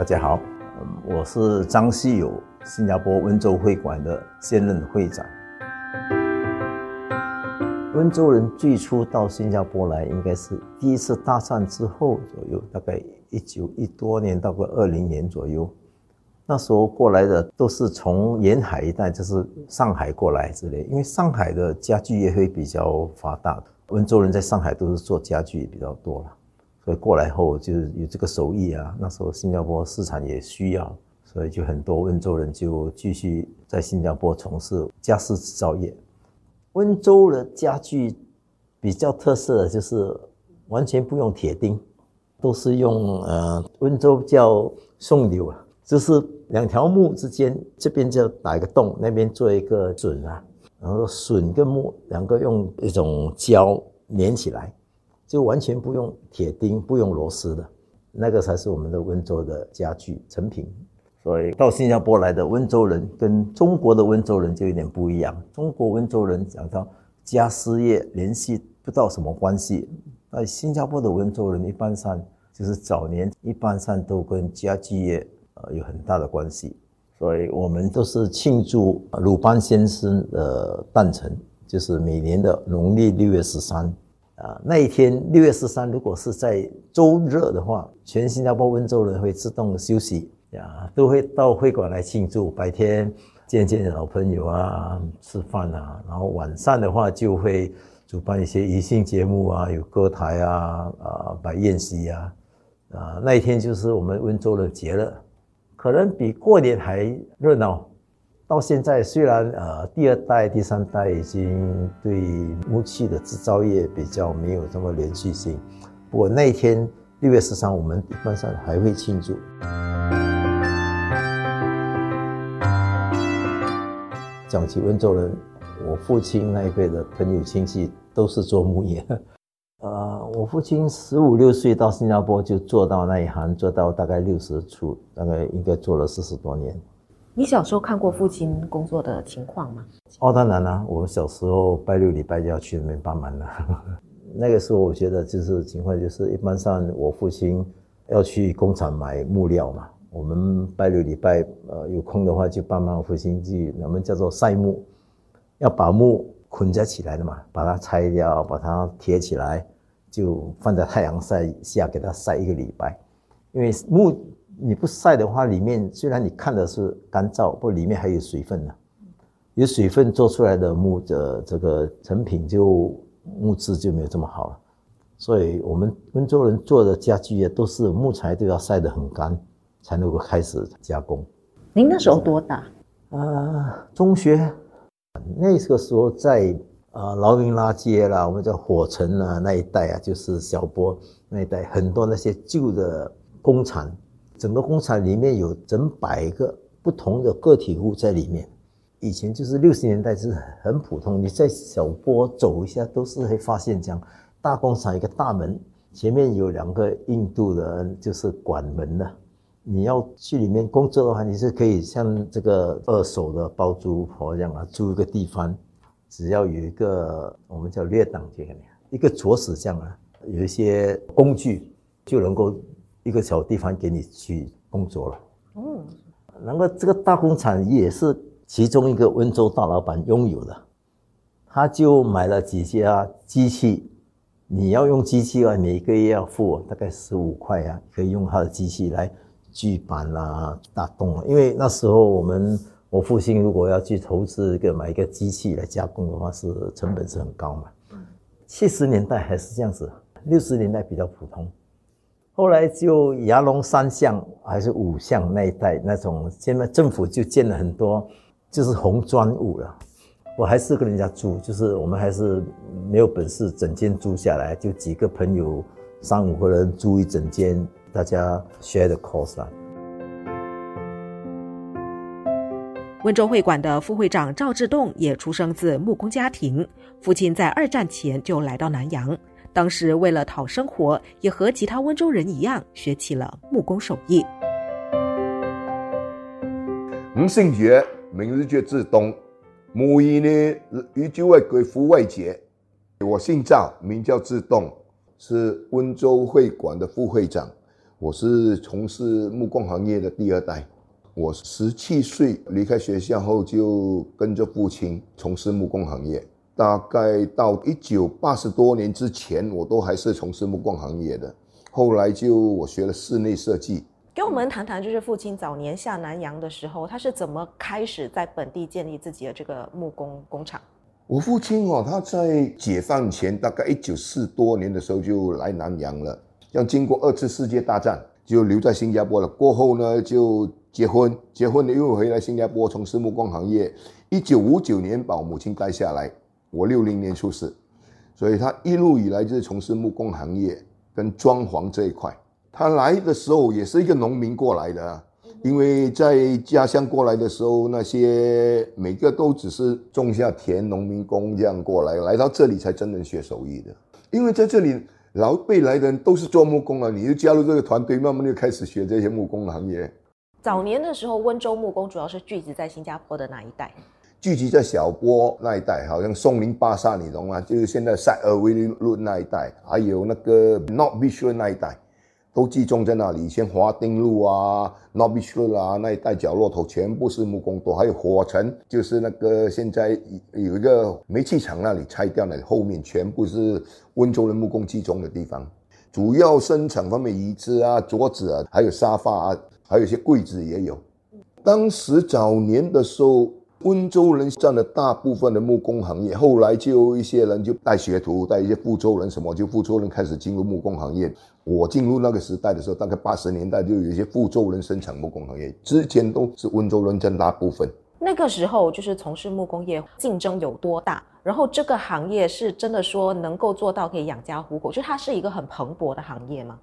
大家好，我是张希友，新加坡温州会馆的现任会长。温州人最初到新加坡来，应该是第一次大战之后左右，大概一九一多年到个二零年左右。那时候过来的都是从沿海一带，就是上海过来之类，因为上海的家具业会比较发达，温州人在上海都是做家具比较多了。过来后就是有这个手艺啊，那时候新加坡市场也需要，所以就很多温州人就继续在新加坡从事家私制造业。温州的家具比较特色的就是完全不用铁钉，都是用呃温州叫送柳啊，就是两条木之间这边就打一个洞，那边做一个榫啊，然后榫跟木两个用一种胶粘起来。就完全不用铁钉，不用螺丝的，那个才是我们的温州的家具成品。所以到新加坡来的温州人跟中国的温州人就有点不一样。中国温州人讲到家私业联系不到什么关系，那新加坡的温州人一般上就是早年一般上都跟家具业呃有很大的关系。所以我们都是庆祝鲁班先生的诞辰，就是每年的农历六月十三。啊，那一天六月十三，如果是在周日的话，全新加坡温州人会自动休息呀，都会到会馆来庆祝。白天见见老朋友啊，吃饭啊，然后晚上的话就会主办一些娱乐节目啊，有歌台啊，啊摆宴席啊，啊那一天就是我们温州的节了，可能比过年还热闹。到现在，虽然呃第二代、第三代已经对木器的制造业比较没有这么连续性，不过那一天六月十三，我们一般上还会庆祝。讲起温州人，我父亲那一辈的朋友亲戚都是做木业。呃，我父亲十五六岁到新加坡就做到那一行，做到大概六十出，大概应该做了四十多年。你小时候看过父亲工作的情况吗？哦，当然啦，我小时候拜六礼拜就要去那边帮忙了。那个时候我觉得就是情况就是，一般上我父亲要去工厂买木料嘛，我们拜六礼拜呃有空的话就帮忙父亲去，我们叫做晒木，要把木捆扎起来的嘛，把它拆掉，把它贴起来，就放在太阳晒下给它晒一个礼拜，因为木。你不晒的话，里面虽然你看的是干燥，不里面还有水分呢。有水分做出来的木的这个成品就木质就没有这么好了。所以我们温州人做的家具也都是木材都要晒得很干，才能够开始加工。您那时候多大？啊，中学。那个时候在呃劳云拉街啦，我们叫火城啊那一带啊，就是小波那一带，很多那些旧的工厂。整个工厂里面有整百个不同的个体户在里面。以前就是六十年代是很普通，你在小坡走一下都是会发现这样大工厂一个大门，前面有两个印度的，就是管门的。你要去里面工作的话，你是可以像这个二手的包租婆一样啊，租一个地方，只要有一个我们叫略档这个一个镯子这样啊，有一些工具就能够。一个小地方给你去工作了，嗯，然后这个大工厂也是其中一个温州大老板拥有的，他就买了几家机器，你要用机器啊，每个月要付大概十五块啊，可以用他的机器来锯板啦、打洞啊。因为那时候我们我父亲如果要去投资一个买一个机器来加工的话，是成本是很高嘛。七十年代还是这样子，六十年代比较普通。后来就牙龙三巷还是五巷那一带那种，现在政府就建了很多，就是红砖屋了。我还是跟人家住，就是我们还是没有本事整间租下来，就几个朋友三五个人租一整间，大家 share the cost 啊。温州会馆的副会长赵志栋也出生自木工家庭，父亲在二战前就来到南洋，当时为了讨生活，也和其他温州人一样学起了木工手艺。我姓岳，名字叫志东，母语呢依旧为贵父外籍。我姓赵，名叫志东，是温州会馆的副会长。我是从事木工行业的第二代。我十七岁离开学校后，就跟着父亲从事木工行业。大概到一九八十多年之前，我都还是从事木工行业的。后来就我学了室内设计。给我们谈谈，就是父亲早年下南洋的时候，他是怎么开始在本地建立自己的这个木工工厂？我父亲哦，他在解放前大概一九四多年的时候就来南洋了。像经过二次世界大战，就留在新加坡了。过后呢，就结婚，结婚了又回来新加坡从事木工行业。一九五九年把我母亲带下来，我六零年出世，所以他一路以来就是从事木工行业跟装潢这一块。他来的时候也是一个农民过来的，因为在家乡过来的时候，那些每个都只是种下田，农民工这样过来，来到这里才真正学手艺的。因为在这里老辈来的人都是做木工啊，你就加入这个团队，慢慢就开始学这些木工行业。早年的时候，温州木工主要是聚集在新加坡的哪一带？聚集在小波那一带，好像松林巴萨，你懂吗？就是现在塞尔维路那一带，还有那个 Notbeach 那一带，都集中在那里。以前华丁路啊、North Beach 啊那一带角落头，全部是木工多。还有火城，就是那个现在有一个煤气厂那里拆掉那里，后面全部是温州的木工集中的地方。主要生产方面，椅子啊、桌子啊，还有沙发啊。还有一些柜子也有。当时早年的时候，温州人占了大部分的木工行业。后来就有一些人就带学徒，带一些福州人什么，就福州人开始进入木工行业。我进入那个时代的时候，大概八十年代就有一些福州人生产木工行业，之前都是温州人占大部分。那个时候就是从事木工业竞争有多大？然后这个行业是真的说能够做到可以养家糊口，就它是一个很蓬勃的行业吗？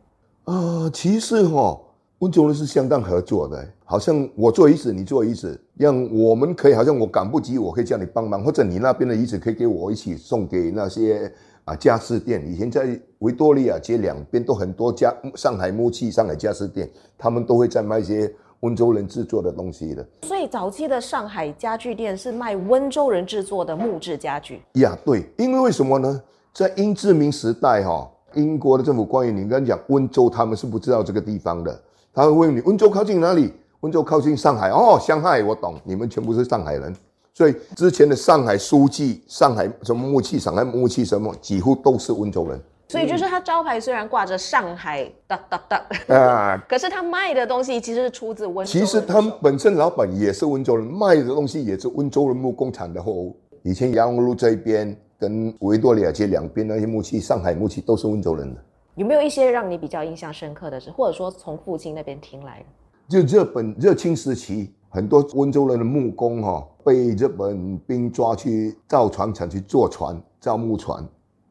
啊，其实哈。温州人是相当合作的，好像我做椅子，你做椅子，让我们可以好像我赶不及，我可以叫你帮忙，或者你那边的椅子可以给我一起送给那些啊家私店。以前在维多利亚街两边都很多家上海木器、上海家私店，他们都会在卖一些温州人制作的东西的。所以早期的上海家具店是卖温州人制作的木质家具。呀，对，因为为什么呢？在英殖民时代哈，英国的政府官员，你刚讲温州，他们是不知道这个地方的。他会问你温州靠近哪里？温州靠近上海哦，上海我懂，你们全部是上海人，所以之前的上海书记、上海什么木器、上海木器什么，几乎都是温州人。所以就是他招牌虽然挂着上海哒哒哒啊，可是他卖的东西其实是出自温州。其实他们本身老板也是温州人，卖的东西也是温州人木工厂的货物。以前杨路这边跟维多利亚街两边那些木器，上海木器都是温州人的。有没有一些让你比较印象深刻的事，或者说从父亲那边听来的？就日本热清时期，很多温州人的木工哈被日本兵抓去造船厂去做船，造木船。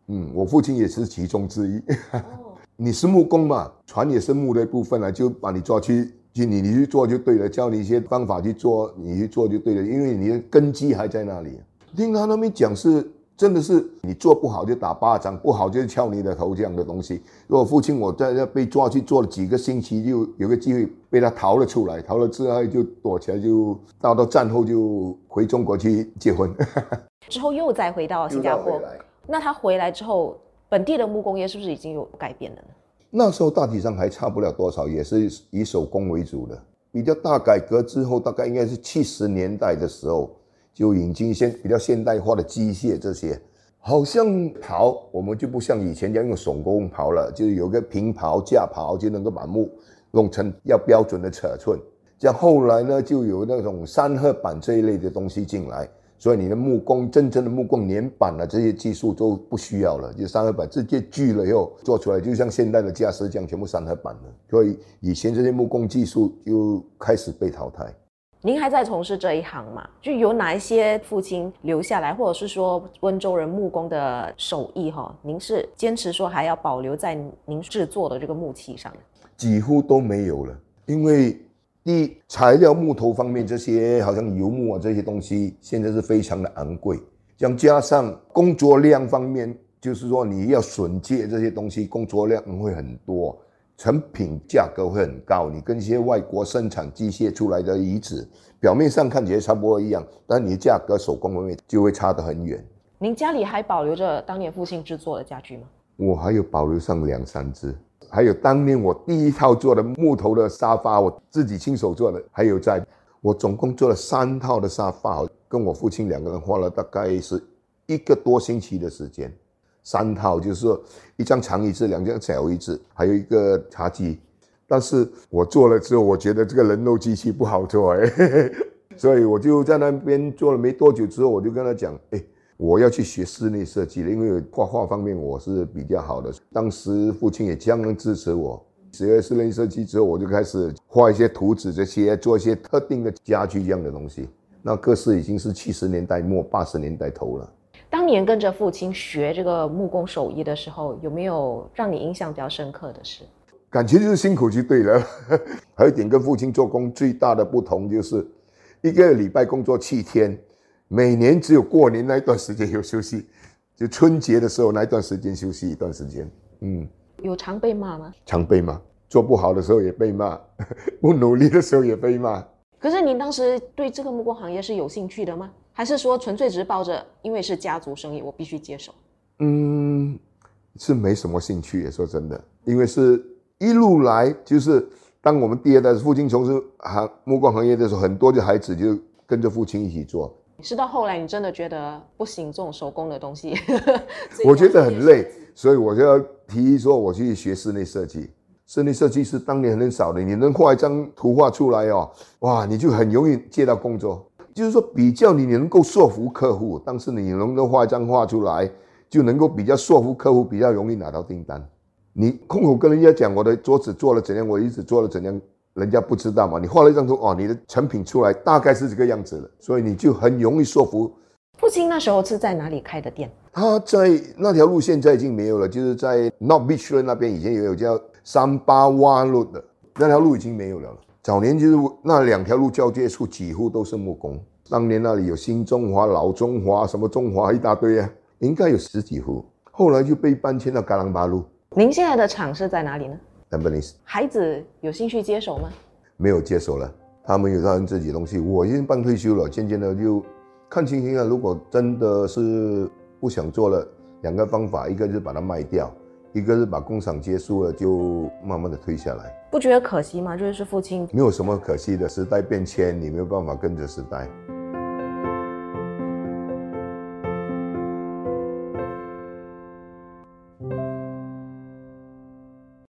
嗯，我父亲也是其中之一。你是木工嘛，船也是木的一部分了，就把你抓去，就你你去做就对了，教你一些方法去做，你去做就对了，因为你的根基还在那里。听他那边讲是。真的是你做不好就打巴掌，不好就敲你的头这样的东西。如果父亲我在那被抓去做了几个星期，就有个机会被他逃了出来，逃了之后就躲起来，就到到战后就回中国去结婚，之后又再回到新加坡。那他回来之后，本地的木工业是不是已经有改变了呢？那时候大体上还差不了多少，也是以手工为主的。比较大改革之后，大概应该是七十年代的时候。就引进一些比较现代化的机械，这些好像刨，我们就不像以前这样用手工刨了，就是有个平刨架刨就能够把木弄成要标准的尺寸。像后来呢，就有那种三合板这一类的东西进来，所以你的木工真正的木工粘板啊这些技术都不需要了，就三合板直接锯了以后做出来，就像现代的架势这样全部三合板了。所以以前这些木工技术就开始被淘汰。您还在从事这一行吗？就有哪一些父亲留下来，或者是说温州人木工的手艺哈？您是坚持说还要保留在您制作的这个木器上？几乎都没有了，因为第一材料木头方面这些好像油木啊这些东西现在是非常的昂贵，再加上工作量方面，就是说你要榫接这些东西，工作量会很多。成品价格会很高，你跟一些外国生产机械出来的遗址，表面上看起来差不多一样，但你的价格手工方面就会差得很远。您家里还保留着当年父亲制作的家具吗？我还有保留上两三只，还有当年我第一套做的木头的沙发，我自己亲手做的，还有在，我总共做了三套的沙发，跟我父亲两个人花了大概是一个多星期的时间。三套就是说一张长椅子，两张小椅子，还有一个茶几。但是我做了之后，我觉得这个人肉机器不好做哎，所以我就在那边做了没多久之后，我就跟他讲，哎，我要去学室内设计了，因为画画方面我是比较好的。当时父亲也相当支持我，学了室内设计之后，我就开始画一些图纸，这些做一些特定的家具一样的东西。那个是已经是七十年代末八十年代头了。当年跟着父亲学这个木工手艺的时候，有没有让你印象比较深刻的事？感情就是辛苦就对了。还有一点跟父亲做工最大的不同就是，一个礼拜工作七天，每年只有过年那一段时间有休息，就春节的时候那一段时间休息一段时间。嗯，有常被骂吗？常被骂，做不好的时候也被骂，不努力的时候也被骂。可是您当时对这个木工行业是有兴趣的吗？还是说纯粹只是抱着，因为是家族生意，我必须接手。嗯，是没什么兴趣。也说真的，因为是一路来，就是当我们第二代父亲从事行木工行业的时候，很多的孩子就跟着父亲一起做。是到后来，你真的觉得不行，这种手工的东西，我觉得很累，所以我就要提议说，我去学室内设计。室内设计师当年很少的，你能画一张图画出来哦，哇，你就很容易接到工作。就是说，比较你能够说服客户，但是你能够画一张画出来，就能够比较说服客户，比较容易拿到订单。你空口跟人家讲我的桌子做了怎样，我椅子做了怎样，人家不知道嘛。你画了一张图，哦，你的成品出来大概是这个样子了，所以你就很容易说服。父亲那时候是在哪里开的店？他在那条路现在已经没有了，就是在 North Beach 那边以前也有叫三八湾路的那条路已经没有了。早年就是那两条路交界处几乎都是木工。当年那里有新中华、老中华，什么中华一大堆啊，应该有十几户。后来就被搬迁到嘎朗巴路。您现在的厂是在哪里呢？丹布尼斯。孩子有兴趣接手吗？没有接手了，他们有他们自己东西。我已经半退休了，渐渐的就看情形了。如果真的是不想做了，两个方法，一个就是把它卖掉。一个是把工厂结束了，就慢慢的退下来，不觉得可惜吗？就是父亲没有什么可惜的，时代变迁，你没有办法跟着时代。